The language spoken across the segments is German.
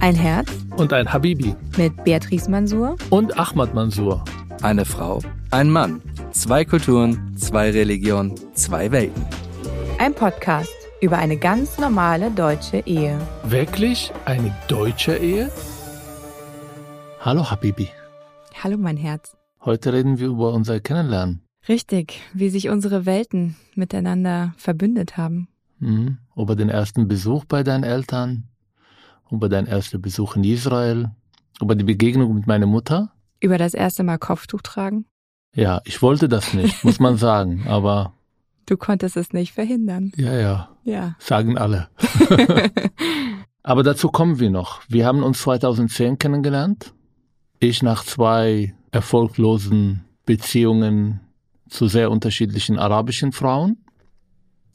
Ein Herz und ein Habibi mit Beatrice Mansour und Ahmad Mansour. Eine Frau, ein Mann, zwei Kulturen, zwei Religionen, zwei Welten. Ein Podcast über eine ganz normale deutsche Ehe. Wirklich eine deutsche Ehe? Hallo Habibi. Hallo mein Herz. Heute reden wir über unser Kennenlernen. Richtig, wie sich unsere Welten miteinander verbündet haben. Mhm. Über den ersten Besuch bei deinen Eltern, über deinen ersten Besuch in Israel, über die Begegnung mit meiner Mutter. Über das erste Mal Kopftuch tragen? Ja, ich wollte das nicht, muss man sagen, aber. Du konntest es nicht verhindern. Ja, ja. Ja. Sagen alle. aber dazu kommen wir noch. Wir haben uns 2010 kennengelernt. Ich nach zwei erfolglosen Beziehungen zu sehr unterschiedlichen arabischen Frauen.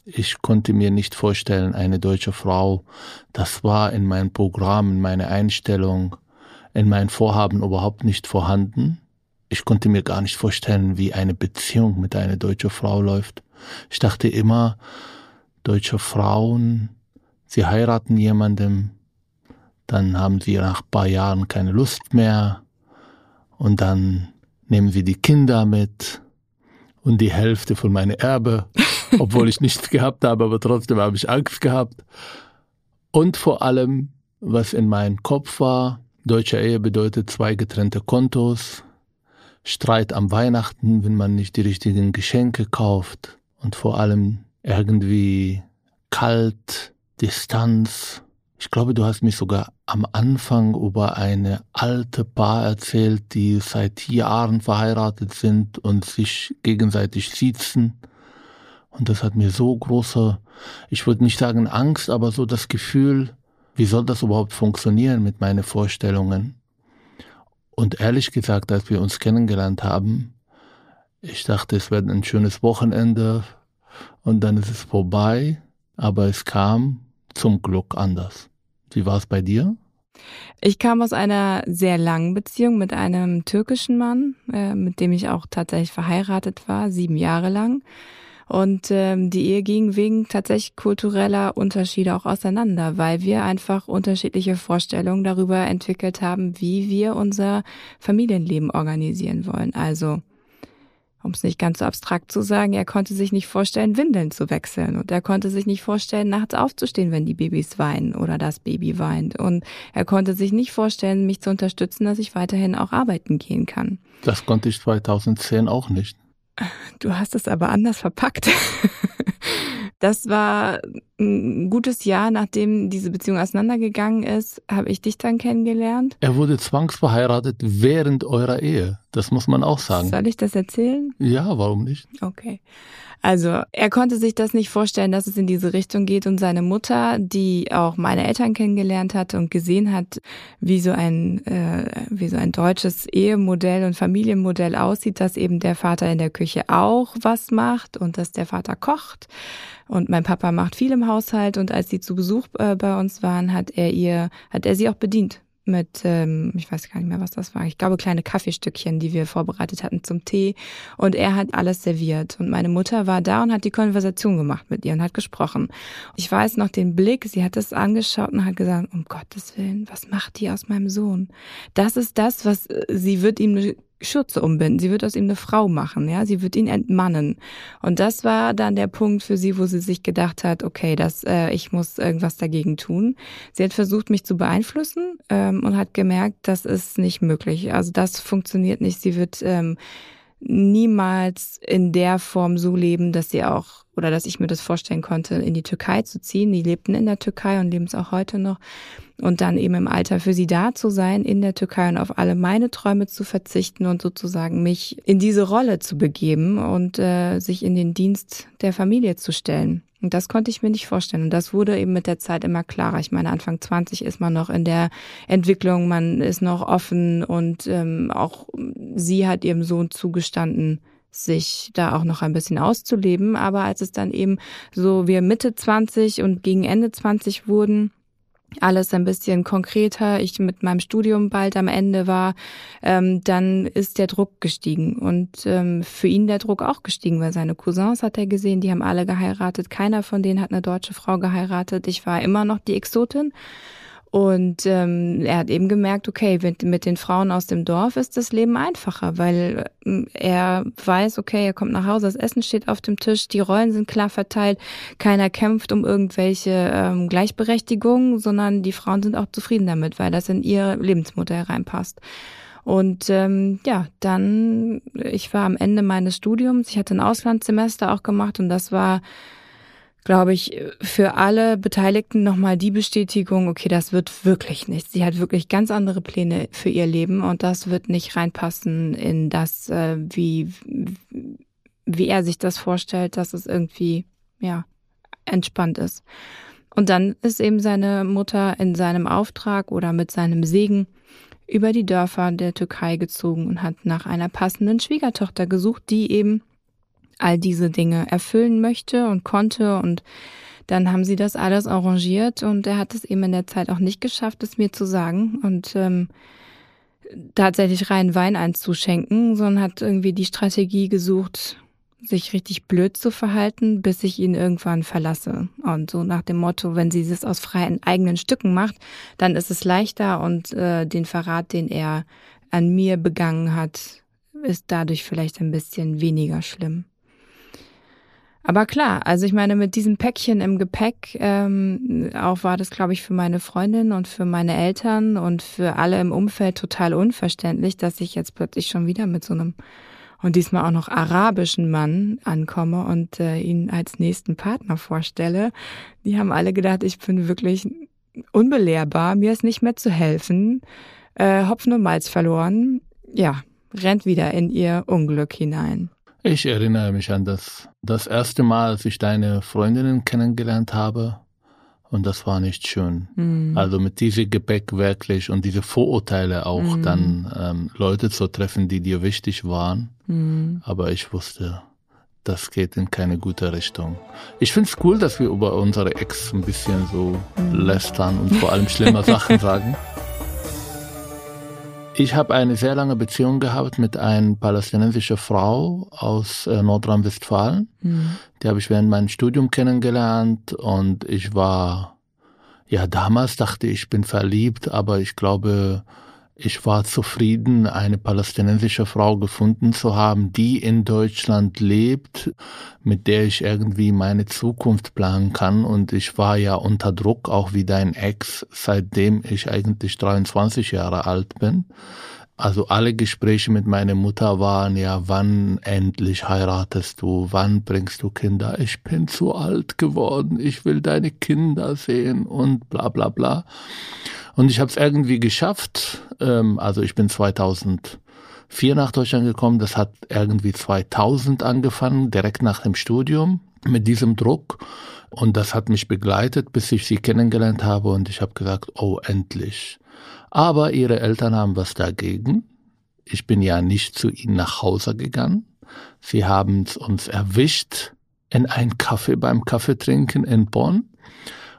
Ich konnte mir nicht vorstellen, eine deutsche Frau, das war in meinem Programm, in meiner Einstellung, in meinen Vorhaben überhaupt nicht vorhanden. Ich konnte mir gar nicht vorstellen, wie eine Beziehung mit einer deutschen Frau läuft. Ich dachte immer, deutsche Frauen, sie heiraten jemandem, dann haben sie nach ein paar Jahren keine Lust mehr und dann nehmen sie die Kinder mit und die Hälfte von meinem Erbe, obwohl ich nichts gehabt habe, aber trotzdem habe ich Angst gehabt. Und vor allem, was in meinem Kopf war, deutsche Ehe bedeutet zwei getrennte Kontos, Streit am Weihnachten, wenn man nicht die richtigen Geschenke kauft und vor allem irgendwie kalt, Distanz. Ich glaube, du hast mich sogar am Anfang über eine alte Paar erzählt, die seit Jahren verheiratet sind und sich gegenseitig sitzen. Und das hat mir so große, ich würde nicht sagen Angst, aber so das Gefühl, wie soll das überhaupt funktionieren mit meinen Vorstellungen? Und ehrlich gesagt, als wir uns kennengelernt haben, ich dachte, es wird ein schönes Wochenende und dann ist es vorbei, aber es kam zum Glück anders. Wie war es bei dir? Ich kam aus einer sehr langen Beziehung mit einem türkischen Mann, äh, mit dem ich auch tatsächlich verheiratet war, sieben Jahre lang. Und ähm, die Ehe ging wegen tatsächlich kultureller Unterschiede auch auseinander, weil wir einfach unterschiedliche Vorstellungen darüber entwickelt haben, wie wir unser Familienleben organisieren wollen. Also um es nicht ganz so abstrakt zu sagen, er konnte sich nicht vorstellen, Windeln zu wechseln und er konnte sich nicht vorstellen, nachts aufzustehen, wenn die Babys weinen oder das Baby weint und er konnte sich nicht vorstellen, mich zu unterstützen, dass ich weiterhin auch arbeiten gehen kann. Das konnte ich 2010 auch nicht. Du hast es aber anders verpackt. Das war ein gutes Jahr, nachdem diese Beziehung auseinandergegangen ist, habe ich dich dann kennengelernt. Er wurde zwangsverheiratet während eurer Ehe. Das muss man auch sagen. Soll ich das erzählen? Ja, warum nicht? Okay. Also er konnte sich das nicht vorstellen, dass es in diese Richtung geht und seine Mutter, die auch meine Eltern kennengelernt hat und gesehen hat, wie so ein äh, wie so ein deutsches Ehemodell und Familienmodell aussieht, dass eben der Vater in der Küche auch was macht und dass der Vater kocht und mein Papa macht viel im Haushalt und als sie zu Besuch äh, bei uns waren, hat er ihr hat er sie auch bedient mit, ähm, ich weiß gar nicht mehr, was das war. Ich glaube, kleine Kaffeestückchen, die wir vorbereitet hatten zum Tee. Und er hat alles serviert. Und meine Mutter war da und hat die Konversation gemacht mit ihr und hat gesprochen. Ich weiß noch den Blick, sie hat es angeschaut und hat gesagt, um Gottes Willen, was macht die aus meinem Sohn? Das ist das, was äh, sie wird ihm Schürze umbinden. Sie wird aus ihm eine Frau machen, ja. Sie wird ihn entmannen. Und das war dann der Punkt für sie, wo sie sich gedacht hat, okay, das, äh, ich muss irgendwas dagegen tun. Sie hat versucht, mich zu beeinflussen ähm, und hat gemerkt, das ist nicht möglich. Also das funktioniert nicht. Sie wird ähm, niemals in der Form so leben, dass sie auch oder dass ich mir das vorstellen konnte, in die Türkei zu ziehen. Die lebten in der Türkei und leben es auch heute noch. Und dann eben im Alter für sie da zu sein in der Türkei und auf alle meine Träume zu verzichten und sozusagen mich in diese Rolle zu begeben und äh, sich in den Dienst der Familie zu stellen. Und das konnte ich mir nicht vorstellen. Und das wurde eben mit der Zeit immer klarer. Ich meine, Anfang 20 ist man noch in der Entwicklung, man ist noch offen und ähm, auch sie hat ihrem Sohn zugestanden, sich da auch noch ein bisschen auszuleben. Aber als es dann eben so wir Mitte 20 und gegen Ende 20 wurden, alles ein bisschen konkreter, ich mit meinem Studium bald am Ende war, ähm, dann ist der Druck gestiegen. Und ähm, für ihn der Druck auch gestiegen, weil seine Cousins hat er gesehen, die haben alle geheiratet, keiner von denen hat eine deutsche Frau geheiratet, ich war immer noch die Exotin Und ähm, er hat eben gemerkt, okay, mit, mit den Frauen aus dem Dorf ist das Leben einfacher, weil ähm, er weiß, okay, er kommt nach Hause, das Essen steht auf dem Tisch, die Rollen sind klar verteilt, keiner kämpft um irgendwelche ähm, Gleichberechtigung, sondern die Frauen sind auch zufrieden damit, weil das in ihre Lebensmutter hereinpasst. Und ähm, ja, dann, ich war am Ende meines Studiums, ich hatte ein Auslandssemester auch gemacht und das war glaube ich, für alle Beteiligten nochmal die Bestätigung, okay, das wird wirklich nichts. Sie hat wirklich ganz andere Pläne für ihr Leben und das wird nicht reinpassen in das, äh, wie, wie er sich das vorstellt, dass es irgendwie, ja, entspannt ist. Und dann ist eben seine Mutter in seinem Auftrag oder mit seinem Segen über die Dörfer der Türkei gezogen und hat nach einer passenden Schwiegertochter gesucht, die eben all diese Dinge erfüllen möchte und konnte und dann haben sie das alles arrangiert und er hat es eben in der Zeit auch nicht geschafft, es mir zu sagen und ähm, tatsächlich rein Wein einzuschenken, sondern hat irgendwie die Strategie gesucht, sich richtig blöd zu verhalten, bis ich ihn irgendwann verlasse. Und so nach dem Motto, wenn sie es aus freien eigenen Stücken macht, dann ist es leichter und äh, den Verrat, den er an mir begangen hat, ist dadurch vielleicht ein bisschen weniger schlimm. Aber klar, also ich meine, mit diesem Päckchen im Gepäck, ähm, auch war das, glaube ich, für meine Freundin und für meine Eltern und für alle im Umfeld total unverständlich, dass ich jetzt plötzlich schon wieder mit so einem und diesmal auch noch arabischen Mann ankomme und äh, ihn als nächsten Partner vorstelle. Die haben alle gedacht, ich bin wirklich unbelehrbar, mir ist nicht mehr zu helfen, äh, Hopfen und Malz verloren. Ja, rennt wieder in ihr Unglück hinein. Ich erinnere mich an das, das erste Mal, als ich deine Freundinnen kennengelernt habe. Und das war nicht schön. Mhm. Also mit diesem Gepäck wirklich und diese Vorurteile auch mhm. dann ähm, Leute zu treffen, die dir wichtig waren. Mhm. Aber ich wusste, das geht in keine gute Richtung. Ich finde es cool, dass wir über unsere Ex ein bisschen so mhm. lästern und vor allem schlimme Sachen sagen. Ich habe eine sehr lange Beziehung gehabt mit einer palästinensischen Frau aus äh, Nordrhein-Westfalen. Mhm. Die habe ich während meinem Studium kennengelernt und ich war, ja, damals dachte ich, ich bin verliebt, aber ich glaube, ich war zufrieden, eine palästinensische Frau gefunden zu haben, die in Deutschland lebt, mit der ich irgendwie meine Zukunft planen kann. Und ich war ja unter Druck, auch wie dein Ex, seitdem ich eigentlich 23 Jahre alt bin. Also alle Gespräche mit meiner Mutter waren ja, wann endlich heiratest du, wann bringst du Kinder? Ich bin zu alt geworden, ich will deine Kinder sehen und bla bla bla. Und ich habe es irgendwie geschafft. Ähm, also ich bin 2004 nach Deutschland gekommen. Das hat irgendwie 2000 angefangen, direkt nach dem Studium mit diesem Druck. Und das hat mich begleitet, bis ich sie kennengelernt habe. Und ich habe gesagt, oh, endlich. Aber ihre Eltern haben was dagegen. Ich bin ja nicht zu ihnen nach Hause gegangen. Sie haben uns erwischt in ein Kaffee beim Kaffeetrinken in Bonn.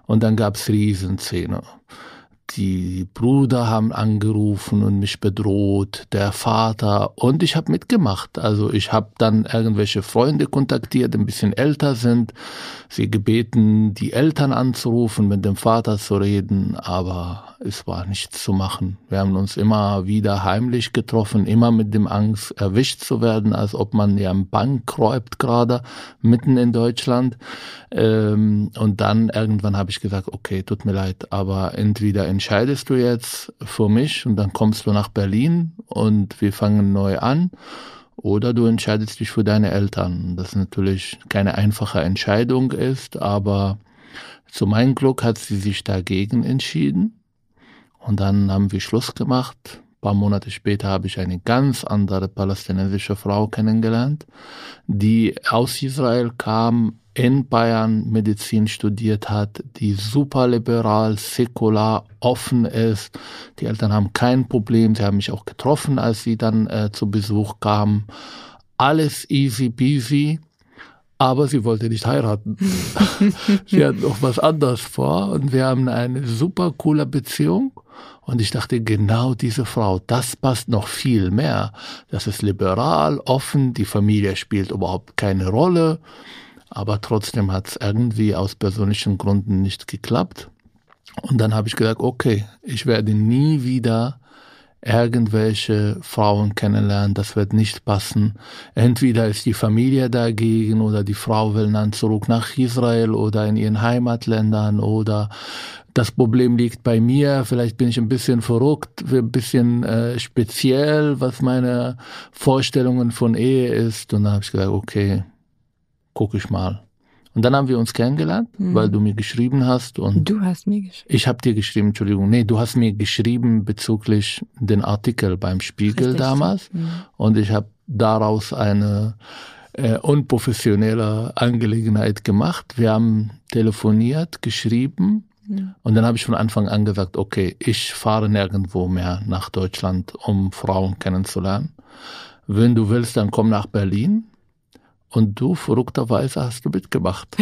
Und dann gab's Riesenszene die Brüder haben angerufen und mich bedroht, der Vater und ich habe mitgemacht. Also ich habe dann irgendwelche Freunde kontaktiert, ein bisschen älter sind, sie gebeten, die Eltern anzurufen, mit dem Vater zu reden, aber es war nichts zu machen. Wir haben uns immer wieder heimlich getroffen, immer mit dem Angst, erwischt zu werden, als ob man ja im Bank räubt gerade, mitten in Deutschland. Ähm, und dann irgendwann habe ich gesagt, okay, tut mir leid, aber entweder entscheidest du jetzt für mich und dann kommst du nach Berlin und wir fangen neu an oder du entscheidest dich für deine Eltern. Das natürlich keine einfache Entscheidung ist, aber zu meinem Glück hat sie sich dagegen entschieden. Und dann haben wir Schluss gemacht. Ein paar Monate später habe ich eine ganz andere palästinensische Frau kennengelernt, die aus Israel kam, in Bayern Medizin studiert hat, die super liberal, säkular, offen ist. Die Eltern haben kein Problem. Sie haben mich auch getroffen, als sie dann äh, zu Besuch kamen. Alles easy peasy aber sie wollte nicht heiraten. sie hat noch was anderes vor und wir haben eine super coole Beziehung. Und ich dachte, genau diese Frau, das passt noch viel mehr. Das ist liberal, offen, die Familie spielt überhaupt keine Rolle, aber trotzdem hat es irgendwie aus persönlichen Gründen nicht geklappt. Und dann habe ich gesagt, okay, ich werde nie wieder irgendwelche Frauen kennenlernen, das wird nicht passen. Entweder ist die Familie dagegen oder die Frau will dann zurück nach Israel oder in ihren Heimatländern oder das Problem liegt bei mir, vielleicht bin ich ein bisschen verrückt, ein bisschen äh, speziell, was meine Vorstellungen von Ehe ist. Und dann habe ich gesagt, okay, guck ich mal. Und dann haben wir uns kennengelernt, mhm. weil du mir geschrieben hast. Und du hast mir geschrieben. Ich habe dir geschrieben, Entschuldigung. Nee, du hast mir geschrieben bezüglich den Artikel beim Spiegel Richtig. damals. Mhm. Und ich habe daraus eine äh, unprofessionelle Angelegenheit gemacht. Wir haben telefoniert, geschrieben. Mhm. Und dann habe ich von Anfang an gesagt, okay, ich fahre nirgendwo mehr nach Deutschland, um Frauen kennenzulernen. Wenn du willst, dann komm nach Berlin. Und du, verrückterweise, hast du mitgemacht.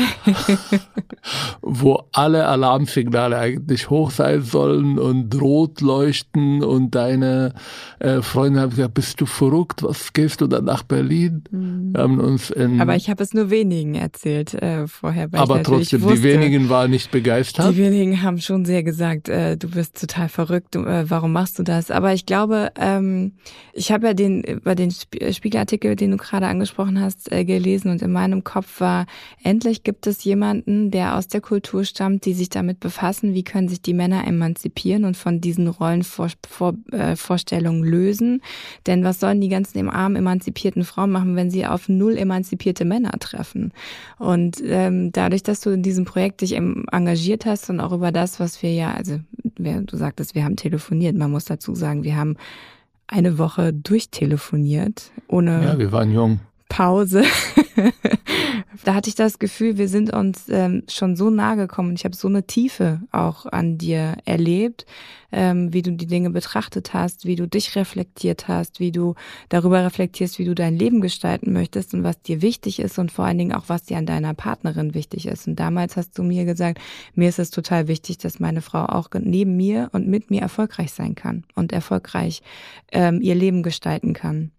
Wo alle Alarmsignale eigentlich hoch sein sollen und rot leuchten und deine äh, Freunde haben gesagt, bist du verrückt? Was gehst du dann nach Berlin? Mhm. Wir haben uns in, aber ich habe es nur wenigen erzählt äh, vorher. aber trotzdem, wusste, die wenigen waren nicht begeistert. Die wenigen haben schon sehr gesagt, äh, du bist total verrückt, äh, warum machst du das? Aber ich glaube, ähm, ich habe ja den bei den Spiegelartikel, den du gerade angesprochen hast, äh, gelesen und in meinem Kopf war, endlich gibt es jemanden, der aus der Kultur stammt, die sich damit befassen, wie können sich die Männer emanzipieren und von diesen Rollenvorstellungen äh, lösen. Denn was sollen die ganzen im Arm emanzipierten Frauen machen, wenn sie auf null emanzipierte Männer treffen? Und ähm, dadurch, dass du in diesem Projekt dich engagiert hast und auch über das, was wir ja, also du sagtest, wir haben telefoniert, man muss dazu sagen, wir haben eine Woche durchtelefoniert, ohne. Ja, wir waren jung. Pause. da hatte ich das Gefühl, wir sind uns ähm, schon so nahe gekommen. Ich habe so eine Tiefe auch an dir erlebt, ähm, wie du die Dinge betrachtet hast, wie du dich reflektiert hast, wie du darüber reflektierst, wie du dein Leben gestalten möchtest und was dir wichtig ist und vor allen Dingen auch, was dir an deiner Partnerin wichtig ist. Und damals hast du mir gesagt, mir ist es total wichtig, dass meine Frau auch neben mir und mit mir erfolgreich sein kann und erfolgreich ähm, ihr Leben gestalten kann.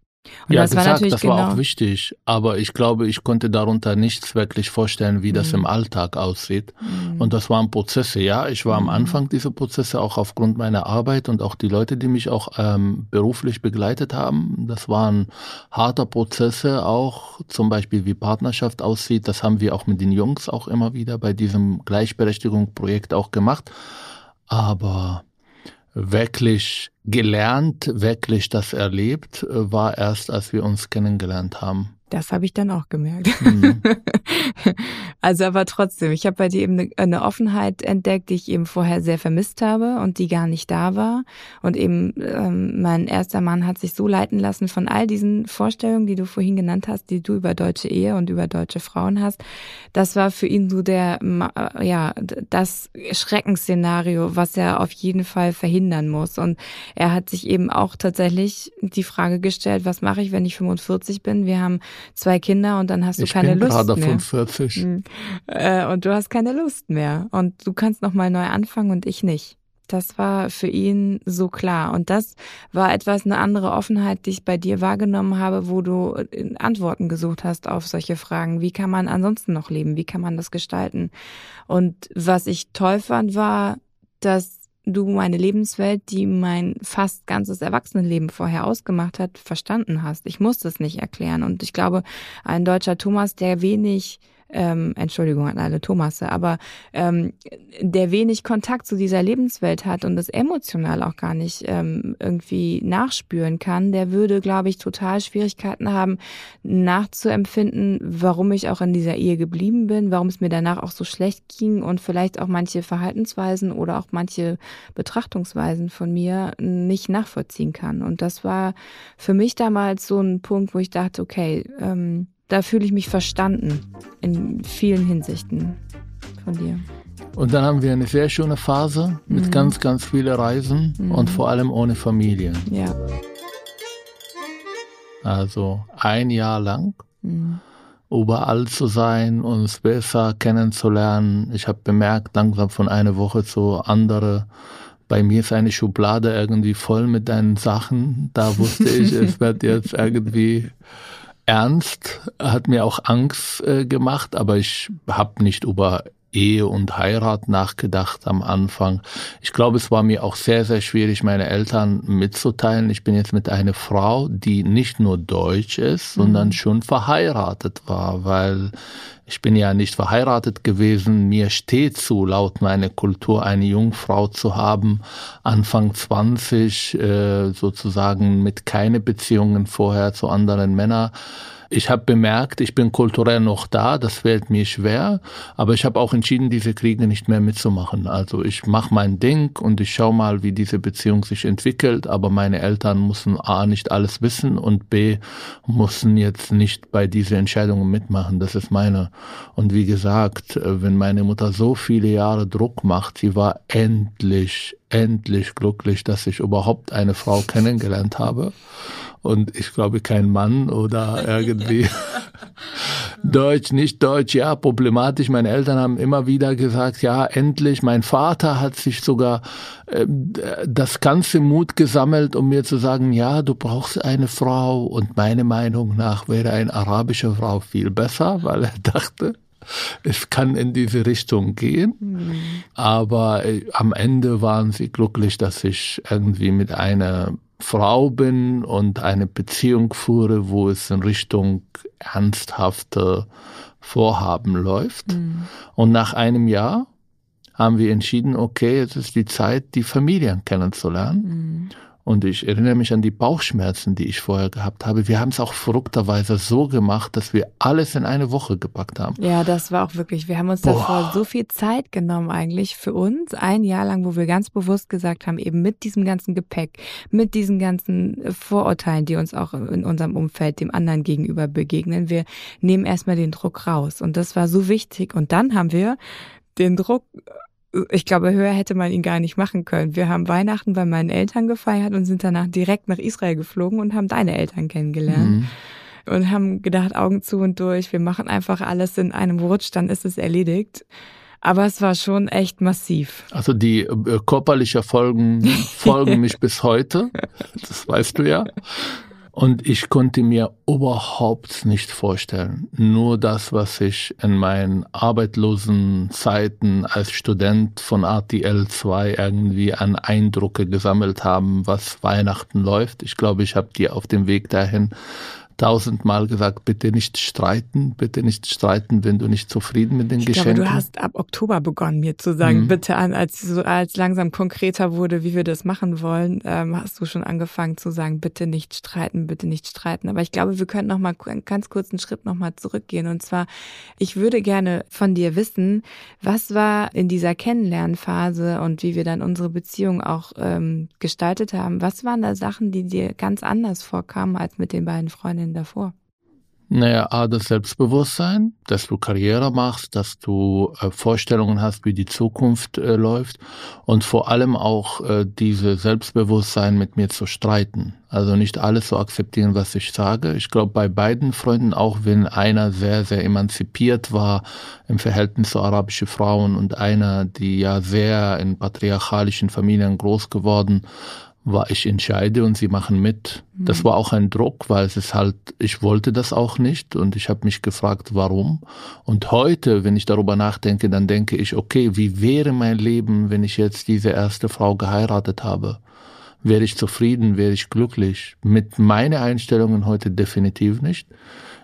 Und ja, das gesagt, war natürlich das genau war auch wichtig, aber ich glaube, ich konnte darunter nichts wirklich vorstellen, wie das mhm. im Alltag aussieht. Mhm. Und das waren Prozesse, ja. Ich war mhm. am Anfang dieser Prozesse auch aufgrund meiner Arbeit und auch die Leute, die mich auch ähm, beruflich begleitet haben. Das waren harte Prozesse, auch zum Beispiel wie Partnerschaft aussieht. Das haben wir auch mit den Jungs auch immer wieder bei diesem Gleichberechtigungsprojekt auch gemacht. Aber wirklich gelernt, wirklich das erlebt, äh, war erst, als wir uns kennengelernt haben. Das habe ich dann auch gemerkt. Mhm. also aber trotzdem, ich habe bei dir eben eine, Offenheit entdeckt, die ich eben vorher sehr vermisst habe und die gar nicht da war. Und eben ähm, mein erster Mann hat sich so leiten lassen von all diesen Vorstellungen, die du vorhin genannt hast, die du über deutsche Ehe und über deutsche Frauen hast. Das war für ihn so der, äh, ja, das Schreckensszenario, was er auf jeden Fall verhindern muss. Und er hat sich eben auch tatsächlich die Frage gestellt, was mache ich, wenn ich 45 bin? Wir haben zwei Kinder und dann hast du ich keine bin Lust gerade mehr. 45. Mhm. Äh, und du hast keine Lust mehr und du kannst noch mal neu anfangen und ich nicht. Das war für ihn so klar. Und das war etwas, eine andere Offenheit, die ich bei dir wahrgenommen habe, wo du äh, Antworten gesucht hast auf solche Fragen. Wie kann man ansonsten noch leben? Wie kann man das gestalten? Und was ich toll fand, war, dass du meine Lebenswelt, die mein fast ganzes Erwachsenenleben vorher ausgemacht hat, verstanden hast. Ich musste es nicht erklären. Und ich glaube, ein deutscher Thomas, der wenig ähm, Entschuldigung an alle Thomasse, aber ähm, der wenig Kontakt zu dieser Lebenswelt hat und das emotional auch gar nicht ähm, irgendwie nachspüren kann, der würde, glaube ich, total Schwierigkeiten haben, nachzuempfinden, warum ich auch in dieser Ehe geblieben bin, warum es mir danach auch so schlecht ging und vielleicht auch manche Verhaltensweisen oder auch manche Betrachtungsweisen von mir nicht nachvollziehen kann. Und das war für mich damals so ein Punkt, wo ich dachte, okay, ähm, da fühle ich mich verstanden in vielen Hinsichten von dir. Und dann haben wir eine sehr schöne Phase mit mhm. ganz, ganz vielen Reisen mhm. und vor allem ohne Familie. Ja. Also ein Jahr lang mhm. überall zu sein, uns besser kennenzulernen. Ich habe bemerkt, langsam von einer Woche zu andere. Bei mir ist eine Schublade irgendwie voll mit deinen Sachen. Da wusste ich, es wird jetzt irgendwie ernst, hat mir auch Angst äh, gemacht, aber ich habe nicht über Ehe und Heirat nachgedacht am Anfang. Ich glaube, es war mir auch sehr, sehr schwierig, meine Eltern mitzuteilen. Ich bin jetzt mit einer Frau, die nicht nur deutsch ist, sondern mhm. schon verheiratet war, weil ich bin ja nicht verheiratet gewesen. Mir steht zu, laut meiner Kultur eine Jungfrau zu haben, Anfang 20, äh, sozusagen mit keine Beziehungen vorher zu anderen Männern ich habe bemerkt, ich bin kulturell noch da, das fällt mir schwer, aber ich habe auch entschieden, diese Kriege nicht mehr mitzumachen. Also ich mache mein Ding und ich schaue mal, wie diese Beziehung sich entwickelt, aber meine Eltern müssen A nicht alles wissen und B müssen jetzt nicht bei dieser Entscheidung mitmachen. Das ist meine. Und wie gesagt, wenn meine Mutter so viele Jahre Druck macht, sie war endlich, endlich glücklich, dass ich überhaupt eine Frau kennengelernt habe und ich glaube kein Mann oder irgendwie Deutsch, nicht Deutsch, ja, problematisch. Meine Eltern haben immer wieder gesagt, ja, endlich. Mein Vater hat sich sogar äh, das ganze Mut gesammelt, um mir zu sagen, ja, du brauchst eine Frau und meine Meinung nach wäre eine arabische Frau viel besser, weil er dachte, es kann in diese Richtung gehen. Mhm. Aber äh, am Ende waren sie glücklich, dass ich irgendwie mit einer Frau bin und eine Beziehung führe, wo es in Richtung ernsthafte Vorhaben läuft. Mhm. Und nach einem Jahr haben wir entschieden, okay, es ist die Zeit, die Familien kennenzulernen. Mhm. Und ich erinnere mich an die Bauchschmerzen, die ich vorher gehabt habe. Wir haben es auch verrückterweise so gemacht, dass wir alles in eine Woche gepackt haben. Ja, das war auch wirklich, wir haben uns Boah. davor so viel Zeit genommen eigentlich für uns, ein Jahr lang, wo wir ganz bewusst gesagt haben, eben mit diesem ganzen Gepäck, mit diesen ganzen Vorurteilen, die uns auch in unserem Umfeld dem anderen gegenüber begegnen, wir nehmen erstmal den Druck raus. Und das war so wichtig. Und dann haben wir den Druck ich glaube, höher hätte man ihn gar nicht machen können. Wir haben Weihnachten bei meinen Eltern gefeiert und sind danach direkt nach Israel geflogen und haben deine Eltern kennengelernt. Mhm. Und haben gedacht, Augen zu und durch, wir machen einfach alles in einem Rutsch, dann ist es erledigt. Aber es war schon echt massiv. Also die äh, körperliche Folgen folgen mich bis heute. Das weißt du ja. Und ich konnte mir überhaupt nicht vorstellen, nur das, was ich in meinen arbeitslosen Zeiten als Student von RTL 2 irgendwie an Eindrücke gesammelt haben, was Weihnachten läuft. Ich glaube, ich habe dir auf dem Weg dahin tausendmal gesagt, bitte nicht streiten, bitte nicht streiten, wenn du nicht zufrieden mit den ich Geschenken. Glaube, du hast ab Oktober begonnen, mir zu sagen, mhm. bitte an, als so als langsam konkreter wurde, wie wir das machen wollen, ähm, hast du schon angefangen zu sagen, bitte nicht streiten, bitte nicht streiten. Aber ich glaube, wir können noch mal einen ganz kurzen Schritt noch mal zurückgehen. Und zwar, ich würde gerne von dir wissen, was war in dieser Kennenlernphase und wie wir dann unsere Beziehung auch ähm, gestaltet haben. Was waren da Sachen, die dir ganz anders vorkamen als mit den beiden Freundinnen? Denn davor? Naja, A, das Selbstbewusstsein, dass du Karriere machst, dass du äh, Vorstellungen hast, wie die Zukunft äh, läuft und vor allem auch äh, diese Selbstbewusstsein mit mir zu streiten. Also nicht alles zu akzeptieren, was ich sage. Ich glaube, bei beiden Freunden, auch wenn einer sehr, sehr emanzipiert war im Verhältnis zu arabischen Frauen und einer, die ja sehr in patriarchalischen Familien groß geworden war ich entscheide und sie machen mit. Mhm. Das war auch ein Druck, weil es ist halt, ich wollte das auch nicht und ich habe mich gefragt, warum. Und heute, wenn ich darüber nachdenke, dann denke ich, okay, wie wäre mein Leben, wenn ich jetzt diese erste Frau geheiratet habe? Wäre ich zufrieden, wäre ich glücklich? Mit meinen Einstellungen heute definitiv nicht.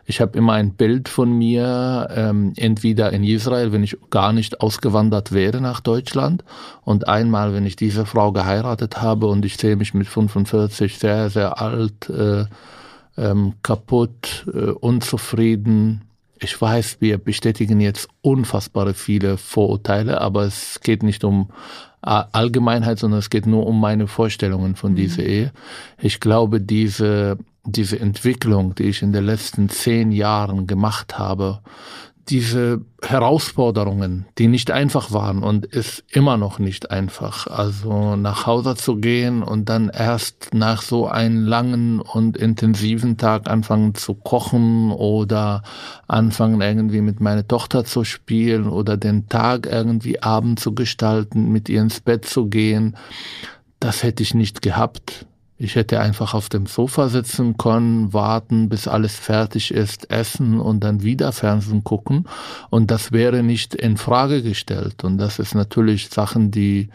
Ich habe immer ein Bild von mir, ähm, entweder in Israel, wenn ich gar nicht ausgewandert wäre nach Deutschland, und einmal, wenn ich diese Frau geheiratet habe und ich sehe mich mit 45 sehr, sehr alt, äh, ähm, kaputt, äh, unzufrieden. Ich weiß, wir bestätigen jetzt unfassbare viele Vorurteile, aber es geht nicht um Allgemeinheit, sondern es geht nur um meine Vorstellungen von mhm. dieser Ehe. Ich glaube, diese diese Entwicklung, die ich in den letzten zehn Jahren gemacht habe, diese Herausforderungen, die nicht einfach waren und ist immer noch nicht einfach. Also nach Hause zu gehen und dann erst nach so einem langen und intensiven Tag anfangen zu kochen oder anfangen irgendwie mit meiner Tochter zu spielen oder den Tag irgendwie Abend zu gestalten, mit ihr ins Bett zu gehen, das hätte ich nicht gehabt Ich hätte einfach auf dem Sofa sitzen können, warten, bis alles fertig ist, essen und dann wieder Fernsehen gucken. Und das wäre nicht in Frage gestellt. Und das ist natürlich Sachen, die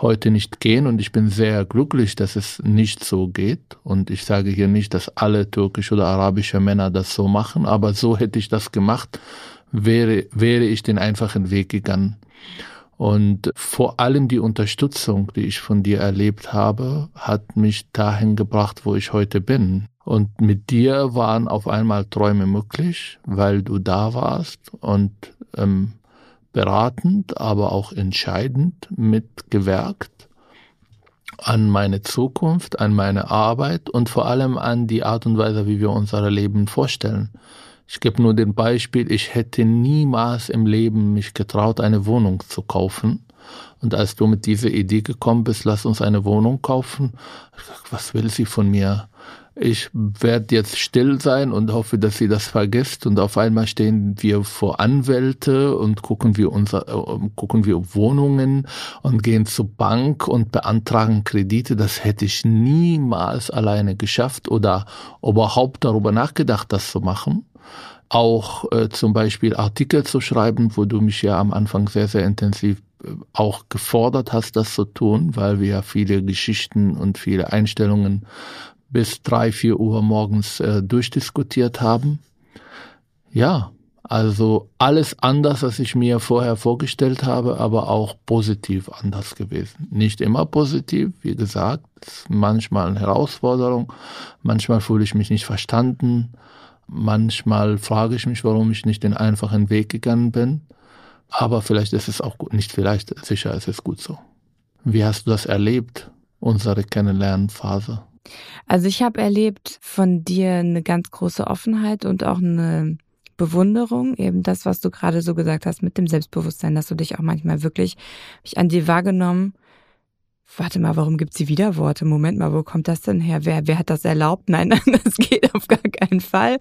heute nicht gehen und ich bin sehr glücklich, dass es nicht so geht. Und ich sage hier nicht, dass alle türkische oder arabische Männer das so machen, aber so hätte ich das gemacht, wäre, wäre ich den einfachen Weg gegangen. Und vor allem die Unterstützung, die ich von dir erlebt habe, hat mich dahin gebracht, wo ich heute bin. Und mit dir waren auf einmal Träume möglich, weil du da warst und ähm, beratend, aber auch entscheidend mitgewirkt an meine Zukunft, an meine Arbeit und vor allem an die Art und Weise, wie wir unser Leben vorstellen. Ich gebe nur den Beispiel, ich hätte niemals im Leben mich getraut, eine Wohnung zu kaufen. Und als du mit dieser Idee gekommen bist, lass uns eine Wohnung kaufen, was will sie von mir? Ich werde jetzt still sein und hoffe, dass sie das vergisst. Und auf einmal stehen wir vor Anwälte und gucken wir unser, äh, gucken wir Wohnungen und gehen zur Bank und beantragen Kredite. Das hätte ich niemals alleine geschafft oder überhaupt darüber nachgedacht, das zu machen auch äh, zum Beispiel Artikel zu schreiben, wo du mich ja am Anfang sehr, sehr intensiv äh, auch gefordert hast, das zu tun, weil wir ja viele Geschichten und viele Einstellungen bis drei, vier Uhr morgens äh, durchdiskutiert haben. Ja, also alles anders, als ich mir vorher vorgestellt habe, aber auch positiv anders gewesen. Nicht immer positiv, wie gesagt, manchmal eine Herausforderung, manchmal fühle ich mich nicht verstanden, manchmal frage ich mich, warum ich nicht den einfachen Weg gegangen bin, aber vielleicht ist es auch gut, nicht vielleicht, sicher ist es gut so. Wie hast du das erlebt, unsere Kennenlernphase? Also ich habe erlebt von dir eine ganz große Offenheit und auch eine Bewunderung, eben das, was du gerade so gesagt hast mit dem Selbstbewusstsein, dass du dich auch manchmal wirklich ich an dir wahrgenommen, warte mal, warum gibt's die Widerworte? Moment mal, wo kommt das denn her? Wer, wer hat das erlaubt? Nein, das geht auf gar keinen Fall.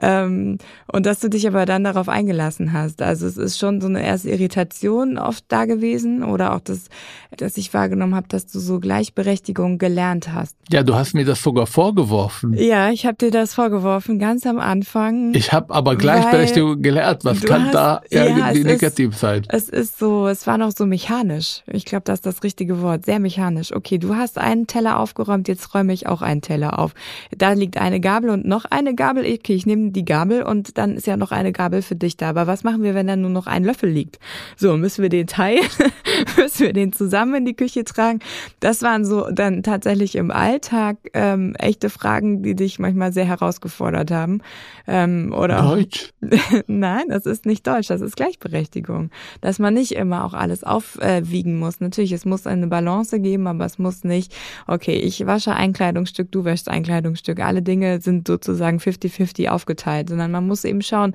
Ähm, und dass du dich aber dann darauf eingelassen hast. Also es ist schon so eine erste Irritation oft da gewesen oder auch das, dass ich wahrgenommen habe, dass du so Gleichberechtigung gelernt hast. Ja, du hast mir das sogar vorgeworfen. Ja, ich habe dir das vorgeworfen, ganz am Anfang. Ich habe aber Gleichberechtigung gelernt. Was kann hast, da irgendwie ja, negativ ist, sein? Es ist so, es war noch so mechanisch. Ich glaube, das ist das richtige Wort. Sehr mechanisch. Okay, du hast einen Teller aufgeräumt, jetzt räume ich auch einen Teller auf. Da liegt eine Gabel und noch eine Gabel. Okay, ich nehme die Gabel und dann ist ja noch eine Gabel für dich da. Aber was machen wir, wenn da nur noch ein Löffel liegt? So, müssen wir den teilen? müssen wir den zusammen in die Küche tragen? Das waren so dann tatsächlich im Alltag ähm, echte Fragen, die dich manchmal sehr herausgefordert haben. Ähm, oder Deutsch? Nein, das ist nicht Deutsch, das ist Gleichberechtigung. Dass man nicht immer auch alles aufwiegen muss. Natürlich, es muss eine Balance Chance geben, aber es muss nicht, okay, ich wasche ein Kleidungsstück, du wäschst ein Kleidungsstück. Alle Dinge sind sozusagen 50-50 aufgeteilt, sondern man muss eben schauen,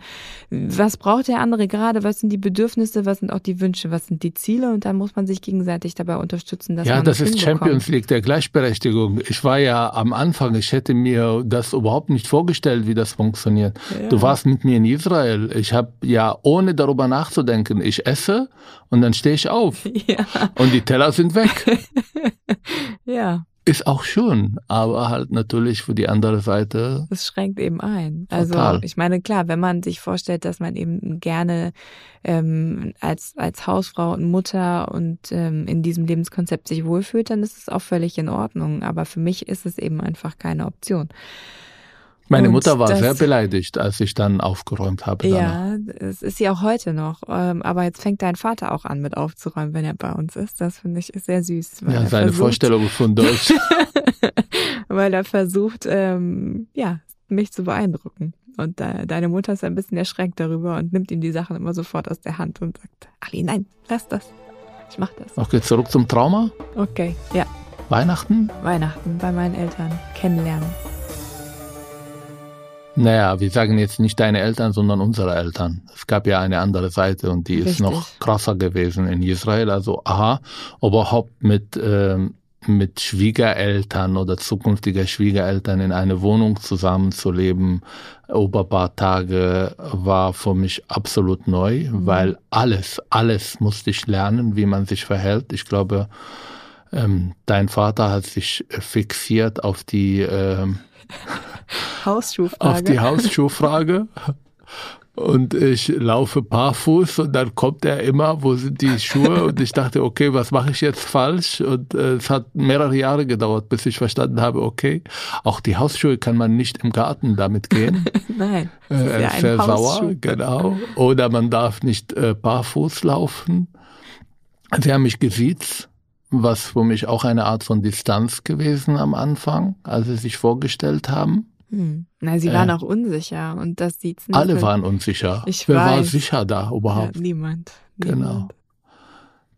was braucht der andere gerade, was sind die Bedürfnisse, was sind auch die Wünsche, was sind die Ziele und dann muss man sich gegenseitig dabei unterstützen, dass ja, man das, das ist Champions League der Gleichberechtigung. Ich war ja am Anfang, ich hätte mir das überhaupt nicht vorgestellt, wie das funktioniert. Ja. Du warst mit mir in Israel. Ich habe ja ohne darüber nachzudenken, ich esse und dann stehe ich auf. Ja. Und die Teller sind weg. ja. Ist auch schön, aber halt natürlich für die andere Seite. Es schränkt eben ein. Also total. ich meine, klar, wenn man sich vorstellt, dass man eben gerne ähm, als, als Hausfrau und Mutter und ähm, in diesem Lebenskonzept sich wohlfühlt, dann ist es auch völlig in Ordnung. Aber für mich ist es eben einfach keine Option. Meine und Mutter war sehr beleidigt, als ich dann aufgeräumt habe. Ja, es ist sie auch heute noch. Ähm, aber jetzt fängt dein Vater auch an mit aufzuräumen, wenn er bei uns ist. Das finde ich sehr süß. Ja, seine versucht, Vorstellung von Deutsch. weil er versucht, ähm, ja, mich zu beeindrucken. Und äh, deine Mutter ist ein bisschen erschreckt darüber und nimmt ihm die Sachen immer sofort aus der Hand und sagt, Ali, nein, lass das. Ich mach das. Okay, zurück zum Trauma. Okay, ja. Weihnachten? Weihnachten bei meinen Eltern. Kennenlernen. Naja, wir sagen jetzt nicht deine Eltern, sondern unsere Eltern. Es gab ja eine andere Seite und die Richtig. ist noch krasser gewesen in Israel. Also, aha, überhaupt mit, ähm, mit Schwiegereltern oder zukünftiger Schwiegereltern in eine Wohnung zusammenzuleben, über ein paar Tage war für mich absolut neu, mhm. weil alles, alles musste ich lernen, wie man sich verhält. Ich glaube, ähm, dein Vater hat sich fixiert auf die ähm, Hausschuhfrage. Auf die Hausschuhfrage. Und ich laufe barfuß und dann kommt er immer, wo sind die Schuhe? Und ich dachte, okay, was mache ich jetzt falsch? Und äh, es hat mehrere Jahre gedauert, bis ich verstanden habe, okay, auch die Hausschuhe kann man nicht im Garten damit gehen. Nein. Äh, er ist sehr sauer, genau. Oder man darf nicht äh, barfuß laufen. Sie haben mich gesiezt, was für mich auch eine Art von Distanz gewesen am Anfang, als sie sich vorgestellt haben. Hm. Na, sie waren äh, auch unsicher und das sieht's nicht. Alle waren unsicher. Ich Wer weiß. war sicher da überhaupt? Ja, niemand. Genau. niemand.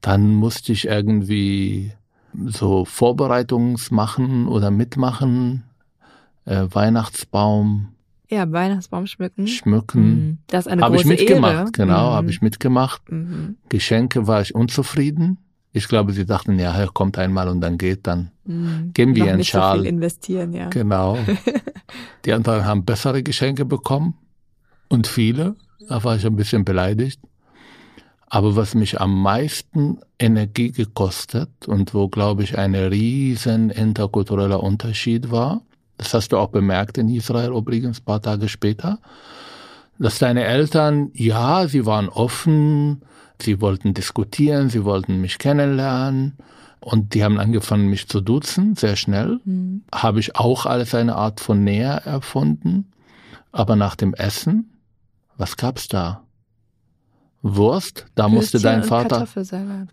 Dann musste ich irgendwie so Vorbereitungs machen oder mitmachen, äh, Weihnachtsbaum Ja, Weihnachtsbaum schmücken. schmücken. Mhm. Das ist eine Habe ich große mitgemacht, Ehre. genau, Mhm. habe ich mitgemacht. Mhm. Geschenke war ich unzufrieden. Ich glaube, sie dachten, ja, er kommt einmal und dann geht dann. Mhm. Geben wir Noch einen nicht so Schal. viel investieren, ja. Genau. Die anderen haben bessere Geschenke bekommen und viele. Da war ich ein bisschen beleidigt. Aber was mich am meisten Energie gekostet und wo, glaube ich, ein riesen interkultureller Unterschied war, das hast du auch bemerkt in Israel übrigens ein paar Tage später, dass deine Eltern, ja, sie waren offen, sie wollten diskutieren, sie wollten mich kennenlernen und die haben angefangen, mich zu duzen, sehr schnell Mhm. habe ich auch als eine Art von Nähe erfunden. Aber nach dem Essen, was gab's da? Wurst? Da musste Würstchen dein und Vater,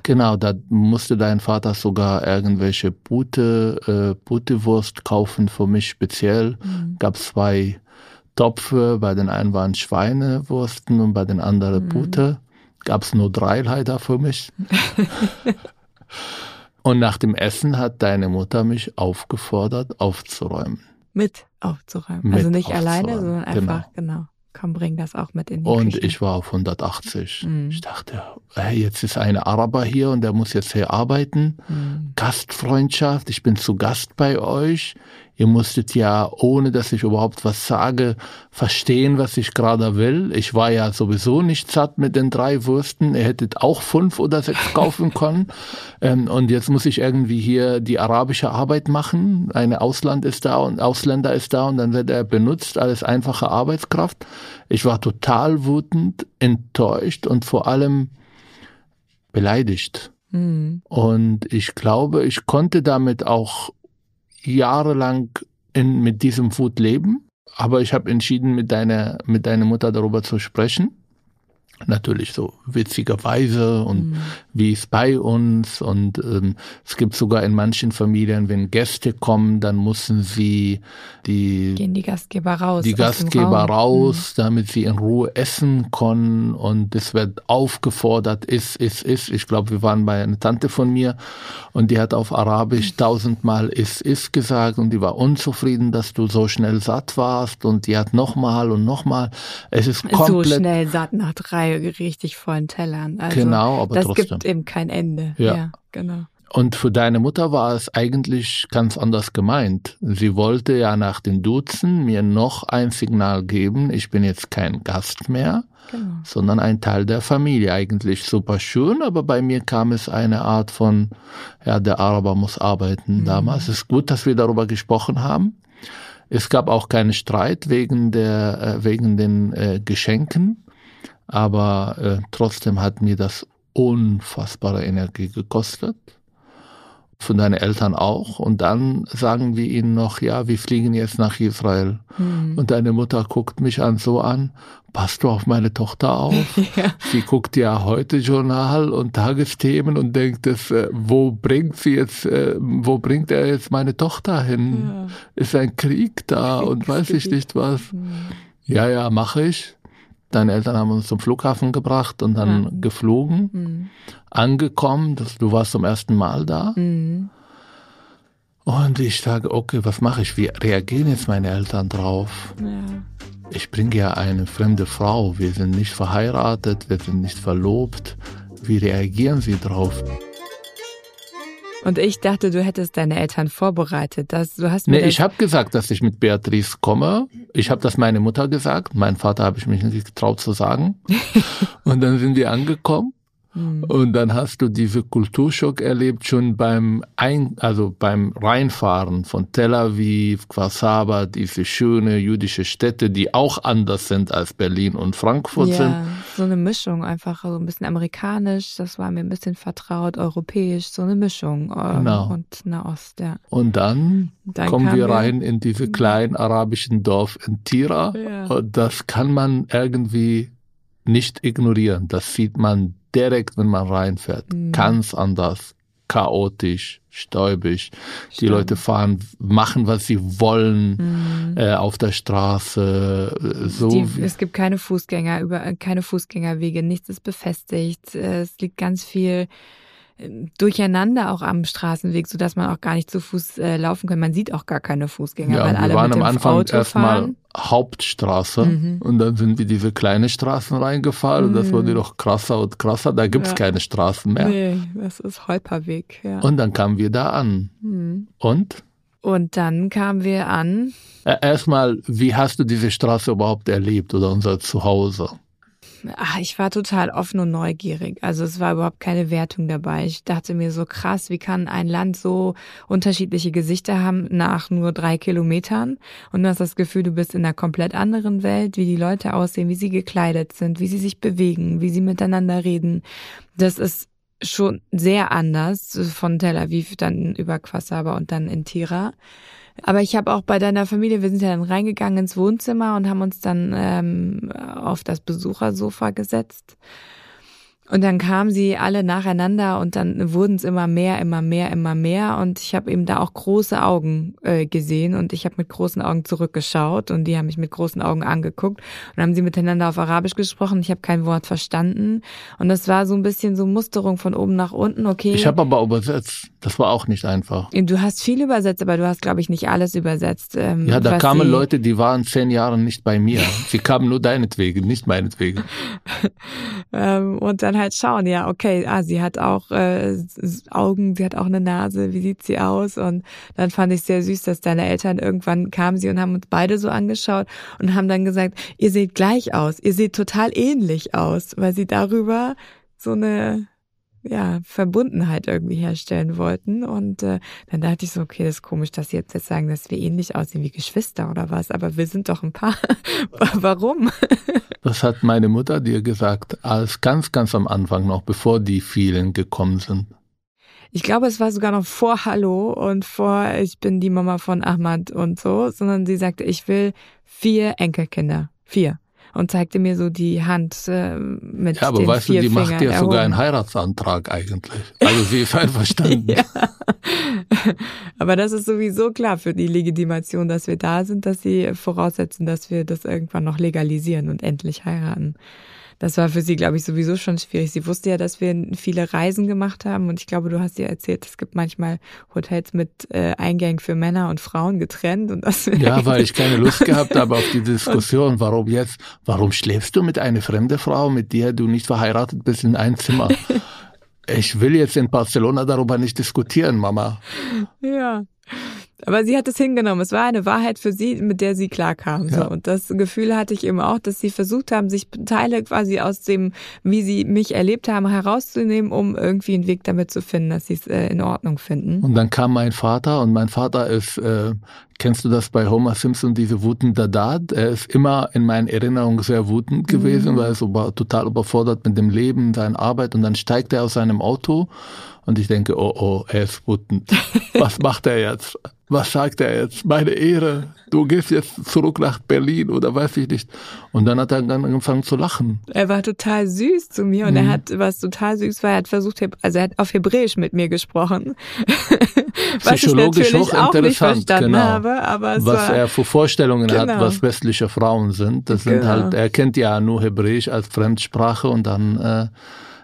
genau, da musste dein Vater sogar irgendwelche Pute, äh, Putewurst kaufen für mich speziell. Mhm. Gab zwei Topfe, bei den einen waren Schweinewursten und bei den anderen Mhm. Pute. Gab's nur drei leider für mich. und nach dem Essen hat deine Mutter mich aufgefordert, aufzuräumen. Mit aufzuräumen. Mit also nicht aufzuräumen, alleine, sondern einfach, genau. Komm, bring das auch mit in die Und Küche. ich war auf 180. Mhm. Ich dachte, hey, jetzt ist ein Araber hier und der muss jetzt hier arbeiten. Mhm. Gastfreundschaft, ich bin zu Gast bei euch. Ihr musstet ja, ohne dass ich überhaupt was sage, verstehen, was ich gerade will. Ich war ja sowieso nicht satt mit den drei Würsten. Ihr hättet auch fünf oder sechs kaufen können. Ähm, und jetzt muss ich irgendwie hier die arabische Arbeit machen. Eine Ausland ist da und Ausländer ist da und dann wird er benutzt als einfache Arbeitskraft. Ich war total wütend, enttäuscht und vor allem beleidigt. Mhm. Und ich glaube, ich konnte damit auch jahrelang in, mit diesem Wut leben. Aber ich habe entschieden, mit deiner, mit deiner Mutter darüber zu sprechen. Natürlich so witzigerweise und Mhm. wie es bei uns und ähm, es gibt sogar in manchen Familien, wenn Gäste kommen, dann müssen sie die Gehen die Gastgeber raus. die Gastgeber Raum. raus, damit sie in Ruhe essen können und es wird aufgefordert, iss, iss, iss. Ich glaube, wir waren bei einer Tante von mir und die hat auf Arabisch tausendmal iss, iss gesagt und die war unzufrieden, dass du so schnell satt warst und die hat nochmal und nochmal. Es ist Mhm. So komplett schnell satt nach drei richtig vollen Tellern. Also, Genau, aber das trotzdem. gibt eben kein Ende. Ja. ja genau. Und für deine Mutter war es eigentlich ganz anders gemeint. Sie wollte ja nach den Duzen mir noch ein Signal geben, ich bin jetzt kein Gast mehr, genau. sondern ein Teil der Familie. Eigentlich super schön, aber bei mir kam es eine Art von, ja, der Araber muss arbeiten Mhm. damals. Es ist gut, dass wir darüber gesprochen haben. Es gab auch keinen Streit wegen der, äh, wegen den äh, Geschenken, aber äh, trotzdem hat mir das unfassbare Energie gekostet. Von deinen Eltern auch. Und dann sagen wir ihnen noch, ja, wir fliegen jetzt nach Israel. Mhm. Und deine Mutter guckt mich an so an, passt du auf meine Tochter auf? Ja. Sie guckt ja heute Journal und Tagesthemen und denkt, das, äh, wo bringt sie jetzt, äh, wo bringt er jetzt meine Tochter hin? Ja. Ist ein Krieg da und weiß ich nicht was. Mhm. Ja, ja, mache ich. Deine Eltern haben uns zum Flughafen gebracht und dann Ja. geflogen, Mhm. angekommen. Das, du warst zum ersten Mal da. Mhm. Und ich sage, okay, was mache ich? Wie reagieren jetzt meine Eltern drauf? Ja. Ich bringe ja eine fremde Frau. Wir sind nicht verheiratet, wir sind nicht verlobt. Wie reagieren sie drauf? Und ich dachte, du hättest deine Eltern vorbereitet. Das, du hast mir Nee, ich habe gesagt, dass ich mit Beatrice komme. Ich habe das meine Mutter gesagt. Mein Vater habe ich mich nicht getraut zu sagen. Und dann sind wir angekommen. Mhm. Und dann hast du diese Kulturschock erlebt schon beim Ein, also beim Reinfahren von Tel Aviv, Kwasaba, diese schöne jüdische Städte, die auch anders sind als Berlin und Frankfurt ja, sind. so eine Mischung, einfach so ein bisschen amerikanisch, das war mir ein bisschen vertraut, europäisch, so eine Mischung ähm, genau. und Nahost, ja. Und dann, dann kommen wir rein in diese kleinen arabischen Dorf in Tira ja. das kann man irgendwie nicht ignorieren. Das sieht man direkt, wenn man reinfährt. Mhm. Ganz anders. Chaotisch, stäubig. Stimmt. Die Leute fahren, machen, was sie wollen mhm. äh, auf der Straße. Äh, so Die, es gibt keine Fußgänger, über keine Fußgängerwege, nichts ist befestigt. Es liegt ganz viel durcheinander auch am Straßenweg, so dass man auch gar nicht zu Fuß äh, laufen kann. Man sieht auch gar keine Fußgänger, ja, weil wir alle waren mit dem am Anfang Auto erstmal fahren. Hauptstraße mhm. und dann sind wir diese kleine Straßen reingefahren mhm. und das wurde doch krasser und krasser. Da gibt's ja. keine Straßen mehr. Nee, das ist Holperweg. Ja. Und dann kamen wir da an. Mhm. Und? Und dann kamen wir an. Äh, erstmal, wie hast du diese Straße überhaupt erlebt oder unser Zuhause? Ach, ich war total offen und neugierig. Also es war überhaupt keine Wertung dabei. Ich dachte mir so krass, wie kann ein Land so unterschiedliche Gesichter haben nach nur drei Kilometern? Und du hast das Gefühl, du bist in einer komplett anderen Welt, wie die Leute aussehen, wie sie gekleidet sind, wie sie sich bewegen, wie sie miteinander reden. Das ist schon sehr anders von Tel Aviv dann über Quasaba und dann in Tira. Aber ich habe auch bei deiner Familie, wir sind ja dann reingegangen ins Wohnzimmer und haben uns dann ähm, auf das Besuchersofa gesetzt. Und dann kamen sie alle nacheinander und dann wurden es immer mehr, immer mehr, immer mehr. Und ich habe eben da auch große Augen äh, gesehen und ich habe mit großen Augen zurückgeschaut und die haben mich mit großen Augen angeguckt und haben sie miteinander auf Arabisch gesprochen. Ich habe kein Wort verstanden. Und das war so ein bisschen so Musterung von oben nach unten. Okay. Ich habe aber übersetzt. Das war auch nicht einfach. Du hast viel übersetzt, aber du hast, glaube ich, nicht alles übersetzt. Ähm, ja, da kamen sie... Leute, die waren zehn Jahre nicht bei mir. sie kamen nur deinetwegen, nicht meinetwegen. ähm, und dann halt schauen, ja, okay, ah, sie hat auch äh, Augen, sie hat auch eine Nase, wie sieht sie aus? Und dann fand ich sehr süß, dass deine Eltern irgendwann kamen sie und haben uns beide so angeschaut und haben dann gesagt, ihr seht gleich aus, ihr seht total ähnlich aus, weil sie darüber so eine ja, Verbundenheit irgendwie herstellen wollten. Und äh, dann dachte ich so, okay, das ist komisch, dass sie jetzt, jetzt sagen, dass wir ähnlich aussehen wie Geschwister oder was, aber wir sind doch ein Paar. Warum? das hat meine Mutter dir gesagt, als ganz, ganz am Anfang noch, bevor die vielen gekommen sind. Ich glaube, es war sogar noch vor Hallo und vor Ich bin die Mama von Ahmad und so, sondern sie sagte, ich will vier Enkelkinder. Vier und zeigte mir so die Hand äh, mit Ja, aber den weißt du, die macht ja sogar einen Heiratsantrag eigentlich. Also sie ist einverstanden. ja. Aber das ist sowieso klar für die Legitimation, dass wir da sind, dass sie voraussetzen, dass wir das irgendwann noch legalisieren und endlich heiraten das war für sie, glaube ich, sowieso schon schwierig. Sie wusste ja, dass wir viele Reisen gemacht haben und ich glaube, du hast ihr erzählt, es gibt manchmal Hotels mit äh, Eingängen für Männer und Frauen getrennt und das. Ja, weil ich keine Lust gehabt habe auf die Diskussion. Warum jetzt? Warum schläfst du mit einer fremden Frau, mit der du nicht verheiratet bist, in ein Zimmer? Ich will jetzt in Barcelona darüber nicht diskutieren, Mama. Ja. Aber sie hat es hingenommen. Es war eine Wahrheit für sie, mit der sie klarkam. Ja. So. Und das Gefühl hatte ich eben auch, dass sie versucht haben, sich Teile quasi aus dem, wie sie mich erlebt haben, herauszunehmen, um irgendwie einen Weg damit zu finden, dass sie es äh, in Ordnung finden. Und dann kam mein Vater und mein Vater ist, äh, kennst du das bei Homer Simpson, diese wutende Dad? Er ist immer in meinen Erinnerungen sehr wutend gewesen, mhm. weil er so total überfordert mit dem Leben, seiner Arbeit und dann steigt er aus seinem Auto und ich denke, oh oh, er ist wütend. Was macht er jetzt? Was sagt er jetzt? Meine Ehre, du gehst jetzt zurück nach Berlin oder weiß ich nicht. Und dann hat er dann angefangen zu lachen. Er war total süß zu mir und mhm. er hat, was total süß war, er hat versucht, also er hat auf Hebräisch mit mir gesprochen. was Psychologisch ich natürlich auch nicht verstanden genau. habe, aber was war, er für Vorstellungen genau. hat, was westliche Frauen sind. Das genau. sind halt, er kennt ja nur Hebräisch als Fremdsprache und dann äh,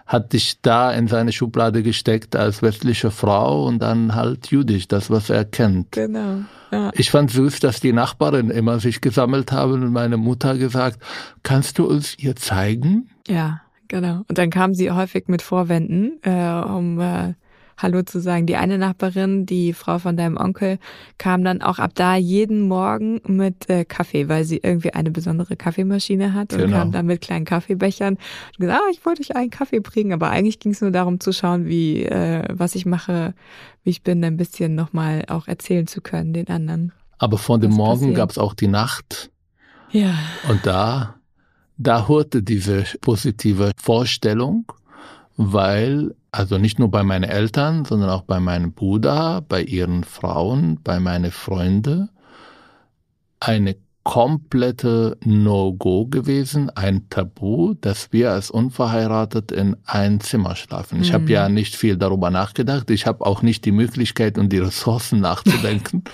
hat dich da in seine Schublade gesteckt als westliche Frau und dann halt jüdisch, das was er kennt. Genau. Ja. Ich fand süß, dass die Nachbarin immer sich gesammelt haben und meine Mutter gesagt, kannst du uns ihr zeigen? Ja, genau. Und dann kam sie häufig mit Vorwänden, äh, um äh, Hallo zu sagen. Die eine Nachbarin, die Frau von deinem Onkel, kam dann auch ab da jeden Morgen mit äh, Kaffee, weil sie irgendwie eine besondere Kaffeemaschine hat und Genau. kam dann mit kleinen Kaffeebechern und gesagt, ah, ich wollte euch einen Kaffee bringen, aber eigentlich ging es nur darum zu schauen, wie äh, was ich mache, wie ich bin, ein bisschen nochmal auch erzählen zu können den anderen. Aber vor dem Morgen gab es auch die Nacht Ja. und da, da hörte diese positive Vorstellung, weil, also nicht nur bei meinen Eltern, sondern auch bei meinem Bruder, bei ihren Frauen, bei meinen Freunden, eine komplette No-Go gewesen, ein Tabu, dass wir als unverheiratet in ein Zimmer schlafen. Ich habe Mhm. ja nicht viel darüber nachgedacht. Ich habe auch nicht die Möglichkeit und die Ressourcen nachzudenken.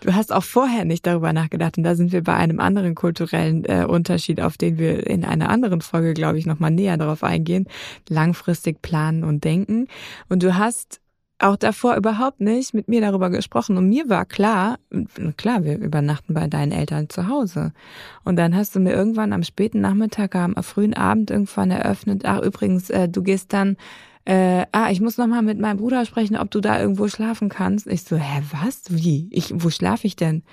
Du hast auch vorher nicht darüber nachgedacht und da sind wir bei einem anderen kulturellen äh, Unterschied, auf den wir in einer anderen Folge, glaube ich, nochmal näher darauf eingehen. Langfristig planen und denken. Und du hast auch davor überhaupt nicht mit mir darüber gesprochen. Und mir war klar, klar, wir übernachten bei deinen Eltern zu Hause. Und dann hast du mir irgendwann am späten Nachmittag, am frühen Abend irgendwann eröffnet, ach übrigens, äh, du gehst dann äh, ah, ich muss noch mal mit meinem Bruder sprechen, ob du da irgendwo schlafen kannst. Ich so, hä, was? Wie? Ich, wo schlafe ich denn?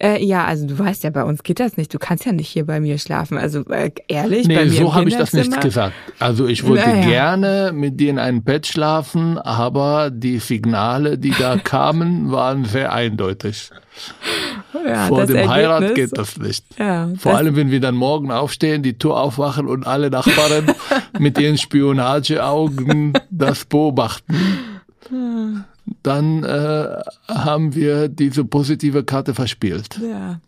Äh, ja, also du weißt ja, bei uns geht das nicht. Du kannst ja nicht hier bei mir schlafen. Also äh, ehrlich, bei Nee, mir so habe ich das nicht gesagt. Also ich wollte Naja. gerne mit dir in einem Bett schlafen, aber die Signale, die da kamen, waren sehr eindeutig. Ja, Vor dem Heirat Ergebnis- geht das nicht. Ja, Vor das, allem, wenn wir dann morgen aufstehen, die Tür aufwachen und alle Nachbarn mit ihren Spionageaugen das beobachten, dann äh, haben wir diese positive Karte verspielt. Ja.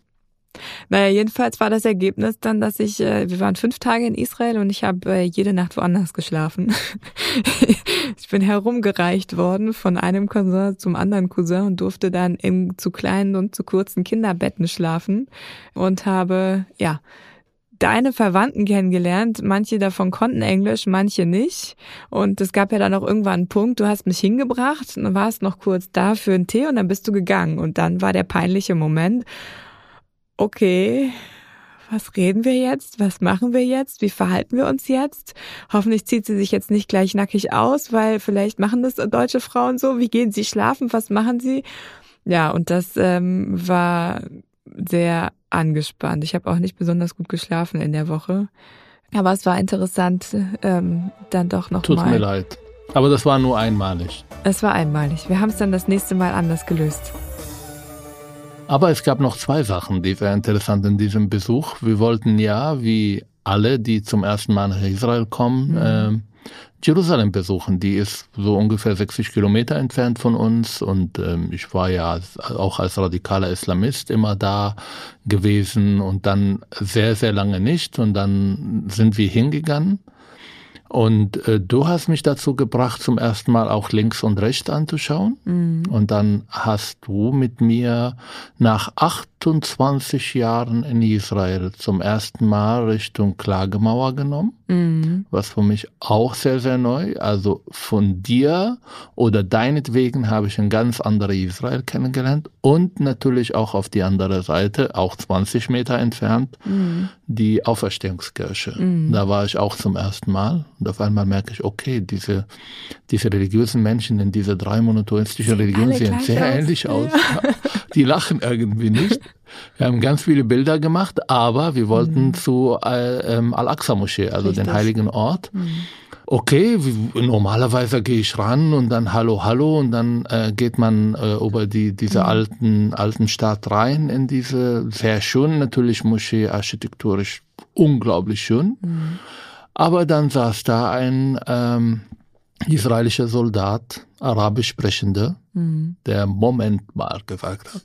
Naja, jedenfalls war das Ergebnis dann, dass ich, äh, wir waren fünf Tage in Israel und ich habe äh, jede Nacht woanders geschlafen. ich bin herumgereicht worden von einem Cousin zum anderen Cousin und durfte dann in zu kleinen und zu kurzen Kinderbetten schlafen und habe, ja, deine Verwandten kennengelernt. Manche davon konnten Englisch, manche nicht. Und es gab ja dann auch irgendwann einen Punkt, du hast mich hingebracht und warst noch kurz da für einen Tee und dann bist du gegangen. Und dann war der peinliche Moment, okay, was reden wir jetzt? Was machen wir jetzt? Wie verhalten wir uns jetzt? Hoffentlich zieht sie sich jetzt nicht gleich nackig aus, weil vielleicht machen das deutsche Frauen so. Wie gehen sie schlafen? Was machen sie? Ja, und das ähm, war sehr angespannt. Ich habe auch nicht besonders gut geschlafen in der Woche. Aber es war interessant, ähm, dann doch noch Tut mir mal. leid. Aber das war nur einmalig. Es war einmalig. Wir haben es dann das nächste Mal anders gelöst. Aber es gab noch zwei Sachen, die sehr interessant in diesem Besuch. Wir wollten ja, wie alle, die zum ersten Mal nach Israel kommen, Mhm. ähm, Jerusalem besuchen. Die ist so ungefähr 60 Kilometer entfernt von uns und ähm, ich war ja auch als radikaler Islamist immer da gewesen und dann sehr, sehr lange nicht und dann sind wir hingegangen. Und äh, du hast mich dazu gebracht, zum ersten Mal auch links und rechts anzuschauen. Mhm. Und dann hast du mit mir nach 28 Jahren in Israel zum ersten Mal Richtung Klagemauer genommen, Mhm. was für mich auch sehr, sehr neu. Also von dir oder deinetwegen habe ich ein ganz anderes Israel kennengelernt und natürlich auch auf die andere Seite, auch 20 Meter entfernt, Mhm. die Auferstehungskirche. Mhm. Da war ich auch zum ersten Mal und auf einmal merke ich, okay, diese, diese religiösen Menschen in dieser drei monotheistischen Religion sehen sehr aus. ähnlich aus. Die lachen irgendwie nicht. Wir haben ganz viele Bilder gemacht, aber wir wollten zu äh, ähm, Al-Aqsa-Moschee, also Richtig. den heiligen Ort. Mhm. Okay, normalerweise gehe ich ran und dann Hallo, Hallo und dann äh, geht man äh, über die diese Mhm. alten alten Stadt rein in diese sehr schön natürlich Moschee architekturisch unglaublich schön. Mhm. Aber dann saß da ein ähm, israelischer Soldat, arabisch sprechender, Mhm. der Moment mal gesagt hat,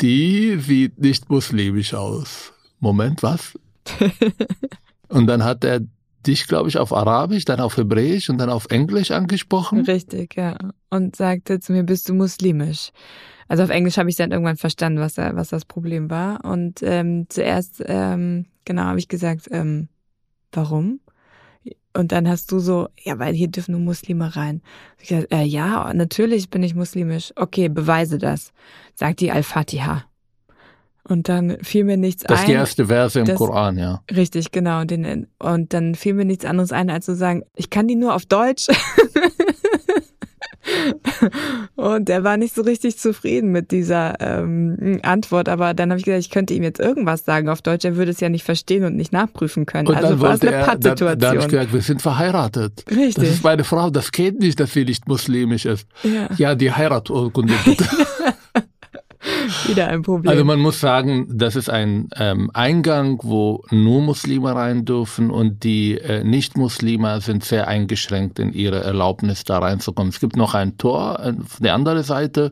die sieht nicht muslimisch aus. Moment, was? und dann hat er dich, glaube ich, auf Arabisch, dann auf Hebräisch und dann auf Englisch angesprochen. Richtig, ja. Und sagte zu mir, bist du muslimisch? Also auf Englisch habe ich dann irgendwann verstanden, was, was das Problem war. Und ähm, zuerst, ähm, genau, habe ich gesagt, ähm, warum? Und dann hast du so, ja, weil hier dürfen nur Muslime rein. Ich gesagt, äh, ja, natürlich bin ich muslimisch. Okay, beweise das. Sagt die Al-Fatiha. Und dann fiel mir nichts Das ist ein. die erste Verse im das- Koran, ja. Richtig, genau. Den, und dann fiel mir nichts anderes ein, als zu sagen, ich kann die nur auf Deutsch. Und er war nicht so richtig zufrieden mit dieser ähm, Antwort, aber dann habe ich gesagt, ich könnte ihm jetzt irgendwas sagen auf Deutsch, er würde es ja nicht verstehen und nicht nachprüfen können. Und also war es eine er, dann, Pattsituation. dann habe ich gesagt, wir sind verheiratet. Richtig. Das ist meine Frau, das geht nicht, dass sie nicht muslimisch ist. Ja. Ja, die Heiratsurkunde bitte. Wieder ein Problem. Also man muss sagen, das ist ein ähm, Eingang, wo nur Muslime rein dürfen und die äh, Nicht-Muslime sind sehr eingeschränkt in ihrer Erlaubnis, da reinzukommen. Es gibt noch ein Tor äh, auf der anderen Seite,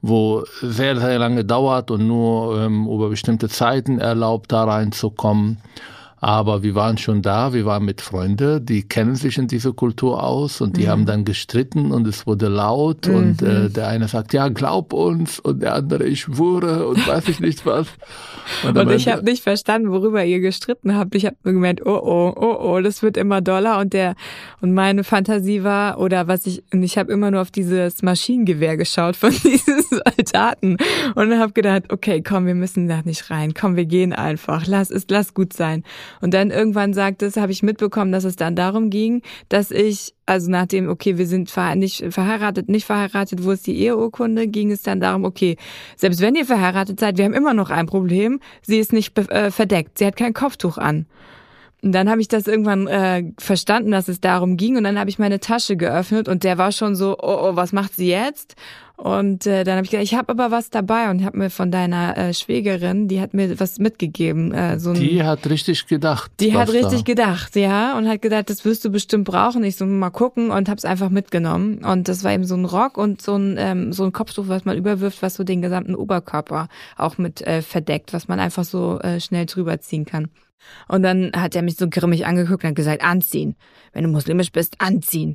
wo sehr, sehr lange dauert und nur ähm, über bestimmte Zeiten erlaubt, da reinzukommen. Aber wir waren schon da, wir waren mit Freunden, die kennen sich in dieser Kultur aus und die haben dann gestritten und es wurde laut und äh, der eine sagt, ja, glaub uns und der andere, ich schwöre und weiß ich nicht was. und am ich habe nicht verstanden, worüber ihr gestritten habt. Ich habe nur gemeint, oh oh, oh oh, das wird immer doller und der und meine Fantasie war oder was ich und ich habe immer nur auf dieses Maschinengewehr geschaut von diesen Soldaten und habe gedacht, okay, komm, wir müssen da nicht rein, komm, wir gehen einfach, lass es, lass gut sein. Und dann irgendwann sagt es, habe ich mitbekommen, dass es dann darum ging, dass ich also nachdem, okay, wir sind verhe nicht verheiratet, nicht verheiratet, wo ist die Eheurkunde, ging es dann darum, okay, selbst wenn ihr verheiratet seid, wir haben immer noch ein Problem, sie ist nicht äh, verdeckt, sie hat kein Kopftuch an. Und dann habe ich das irgendwann äh, verstanden, dass es darum ging und dann habe ich meine Tasche geöffnet und der war schon so, oh, oh was macht sie jetzt? Und äh, dann habe ich gesagt, ich habe aber was dabei und habe mir von deiner äh, Schwägerin, die hat mir was mitgegeben, äh, so ein Die hat richtig gedacht. die hat richtig da. gedacht, ja, und hat gedacht, das wirst du bestimmt brauchen. Ich so mal gucken und hab's einfach mitgenommen. Und das war eben so ein Rock und so ein ähm, so ein Kopftuch, was man überwirft, was so den gesamten Oberkörper auch mit äh, verdeckt, was man einfach so äh, schnell drüber ziehen kann. Und dann hat er mich so grimmig angeguckt und hat gesagt, anziehen. Wenn du muslimisch bist, anziehen.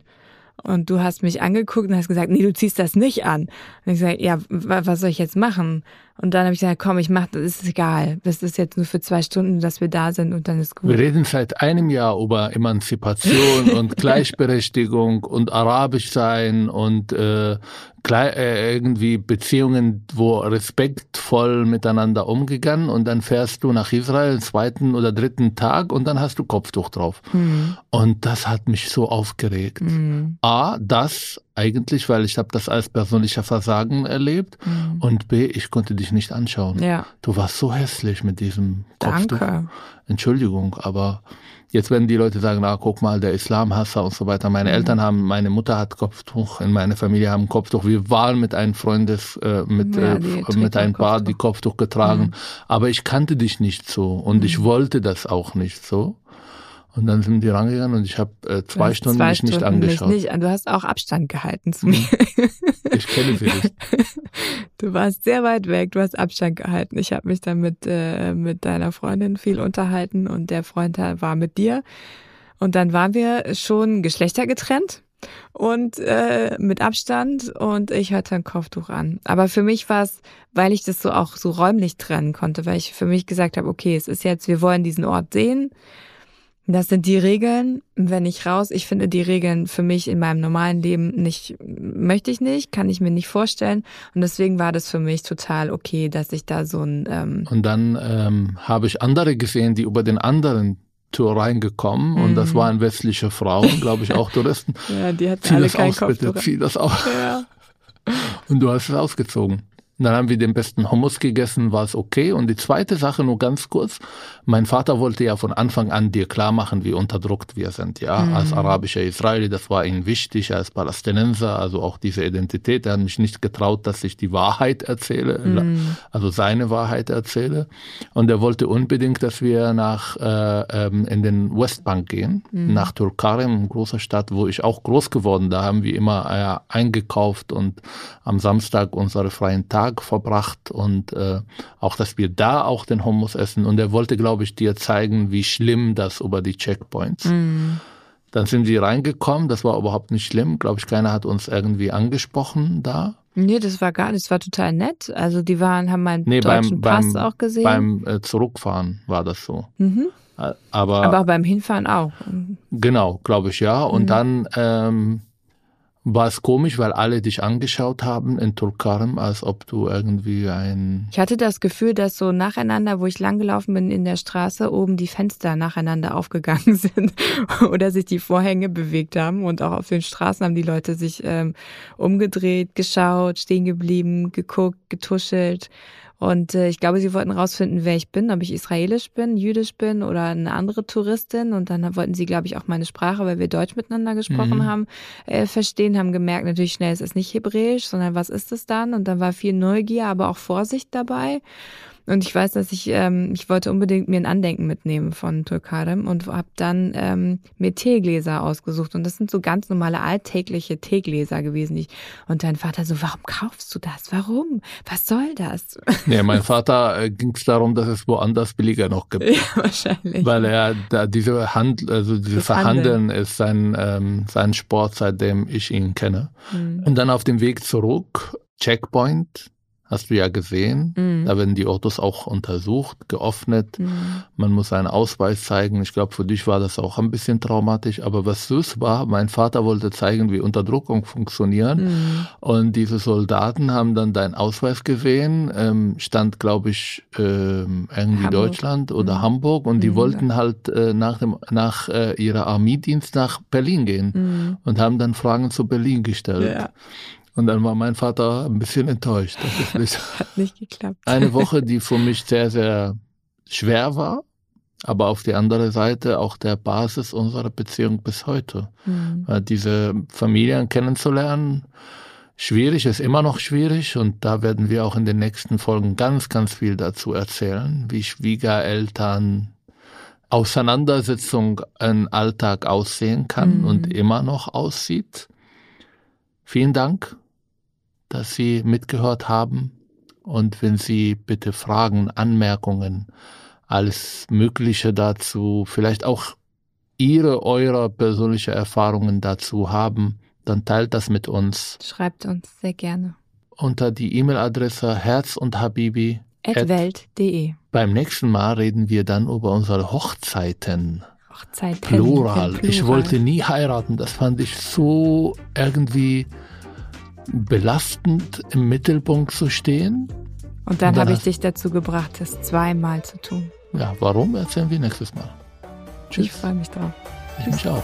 Und du hast mich angeguckt und hast gesagt, nee, du ziehst das nicht an. Und ich gesagt, ja, wa- was soll ich jetzt machen? Und dann habe ich gesagt, komm, ich mach, das ist egal. Das ist jetzt nur für zwei Stunden, dass wir da sind und dann ist gut. Wir reden seit einem Jahr über Emanzipation und Gleichberechtigung und Arabisch sein und äh, äh, irgendwie Beziehungen, wo respektvoll miteinander umgegangen und dann fährst du nach Israel zweiten oder dritten Tag und dann hast du Kopftuch drauf. Und das hat mich so aufgeregt. Mhm. A, das eigentlich, weil ich habe das als persönlicher Versagen erlebt und B, ich konnte dich nicht anschauen. Mhm. Ja, Du warst so hässlich mit diesem Kopftuch. danke. Entschuldigung, aber jetzt werden die Leute sagen, na guck mal, der Islamhasser und so weiter. Mhm. Meine Eltern haben, meine Mutter hat Kopftuch, in meiner Familie haben Kopftuch. Wir waren mit einem Freundes, äh, mit, Ja, äh, mit ein Paar, Kopftuch. die Kopftuch getragen. Mhm. Aber ich kannte dich nicht so und ich wollte das auch nicht so. Und dann sind die rangegangen und ich habe äh, zwei Stunden zwei mich nicht Stunden angeschaut. Nicht, du hast auch Abstand gehalten zu mir. Ich kenne sie nicht. Du warst sehr weit weg, du hast Abstand gehalten. Ich habe mich dann mit, äh, mit deiner Freundin viel unterhalten und der Freund war mit dir. Und dann waren wir schon geschlechtergetrennt und äh, mit Abstand und ich hatte ein Kopftuch an. Aber für mich war es, weil ich das so auch so räumlich trennen konnte, weil ich für mich gesagt habe, okay, es ist jetzt, wir wollen diesen Ort sehen. Das sind die Regeln. Wenn ich raus, ich finde die Regeln für mich in meinem normalen Leben nicht, möchte ich nicht, kann ich mir nicht vorstellen. Und deswegen war das für mich total okay, dass ich da so ein, ähm, Und dann ähm, habe ich andere gesehen, die über den anderen Tür reingekommen und das Mhm. waren westliche Frauen, glaube ich auch Touristen. ja, die hatten Zieh alle das keinen aus, bitte, Kopftuch. zieh das aus. Ja. Und du hast es ausgezogen. Und dann haben wir den besten Hummus gegessen, war es okay. Und die zweite Sache nur ganz kurz. Mein Vater wollte ja von Anfang an dir klar machen, wie unterdrückt wir sind, ja. Mhm. Als arabischer Israeli, das war ihm wichtig, als Palästinenser, also auch diese Identität. Er hat mich nicht getraut, dass ich die Wahrheit erzähle, Mhm. also seine Wahrheit erzähle. Und er wollte unbedingt, dass wir nach, äh, ähm, in den Westbank gehen, Mhm. nach Turkarem, eine große Stadt, wo ich auch groß geworden. Da haben wir immer äh, eingekauft und am Samstag unsere freien Tag verbracht und äh, auch, dass wir da auch den Hummus essen. Und er wollte, glaube ich, dir zeigen, wie schlimm das über die Checkpoints. Mhm. Dann sind wir reingekommen, das war überhaupt nicht schlimm. Glaube ich, keiner hat uns irgendwie angesprochen da. Nee, das war gar nicht, das war total nett. Also die waren, haben meinen Nee, deutschen beim, Pass beim, auch gesehen. beim äh, Zurückfahren war das so. mhm. Äh, Aber, Aber auch beim Hinfahren auch. genau, glaube ich ja. Und Mhm. dann ähm, War es komisch, weil alle dich angeschaut haben in Tulkarm, als ob du irgendwie ein... Ich hatte das Gefühl, dass so nacheinander, wo ich langgelaufen bin in der Straße, oben die Fenster nacheinander aufgegangen sind oder sich die Vorhänge bewegt haben und auch auf den Straßen haben die Leute sich ähm, umgedreht, geschaut, stehen geblieben, geguckt, getuschelt. Und äh, ich glaube, sie wollten rausfinden, wer ich bin, ob ich israelisch bin, jüdisch bin oder eine andere Touristin. Und dann wollten sie, glaube ich, auch meine Sprache, weil wir Deutsch miteinander gesprochen mhm. haben, äh, verstehen, haben gemerkt, natürlich schnell, es ist nicht Hebräisch, sondern was ist es dann? Und dann war viel Neugier, aber auch Vorsicht dabei. Und ich weiß, dass ich, ähm, ich wollte unbedingt mir ein Andenken mitnehmen von Tulkarem und habe dann ähm, mir Teegläser ausgesucht. Und das sind so ganz normale alltägliche Teegläser gewesen. Ich, und dein Vater so, warum kaufst du das? Warum? Was soll das? Nee, mein Vater äh, ging es darum, dass es woanders billiger noch gibt. Ja, wahrscheinlich. Weil er da diese Hand, also diese Verhandeln ist sein, ähm, sein Sport, seitdem ich ihn kenne. Mhm. Und dann auf dem Weg zurück, Checkpoint, Hast du ja gesehen. Mhm. Da werden die Autos auch untersucht, geöffnet. Mhm. Man muss einen Ausweis zeigen. Ich glaube, für dich war das auch ein bisschen traumatisch. Aber was süß war, mein Vater wollte zeigen, wie Unterdrückung funktioniert. Mhm. Und diese Soldaten haben dann deinen Ausweis gesehen. Ähm, stand, glaube ich, ähm, irgendwie Hamburg. Deutschland oder mhm. Hamburg. Und die mhm. wollten halt äh, nach, dem, nach äh, ihrer Armeedienst nach Berlin gehen. Mhm. Und haben dann Fragen zu Berlin gestellt. Ja. Und dann war mein Vater ein bisschen enttäuscht. Das Hat nicht geklappt. Eine Woche, die für mich sehr, sehr schwer war, aber auf die andere Seite auch der Basis unserer Beziehung bis heute. Mhm. Diese Familien kennenzulernen, schwierig, ist immer noch schwierig und da werden wir auch in den nächsten Folgen ganz, ganz viel dazu erzählen, wie Schwiegereltern, Auseinandersetzung ein Alltag aussehen kann mhm. und immer noch aussieht. Vielen Dank dass Sie mitgehört haben. Und wenn Sie bitte Fragen, Anmerkungen, alles Mögliche dazu, vielleicht auch Ihre, eure persönliche Erfahrungen dazu haben, dann teilt das mit uns. Schreibt uns sehr gerne. Unter die E-Mail-Adresse herz und habibi welt.de. Beim nächsten Mal reden wir dann über unsere Hochzeiten. Hochzeiten. Plural. Plural. Ich wollte nie heiraten. Das fand ich so irgendwie belastend im Mittelpunkt zu stehen. Und dann, dann habe ich dich dazu gebracht, das zweimal zu tun. Ja, warum erzählen wir nächstes Mal. Tschüss. Ich freue mich drauf. Ich mich auch.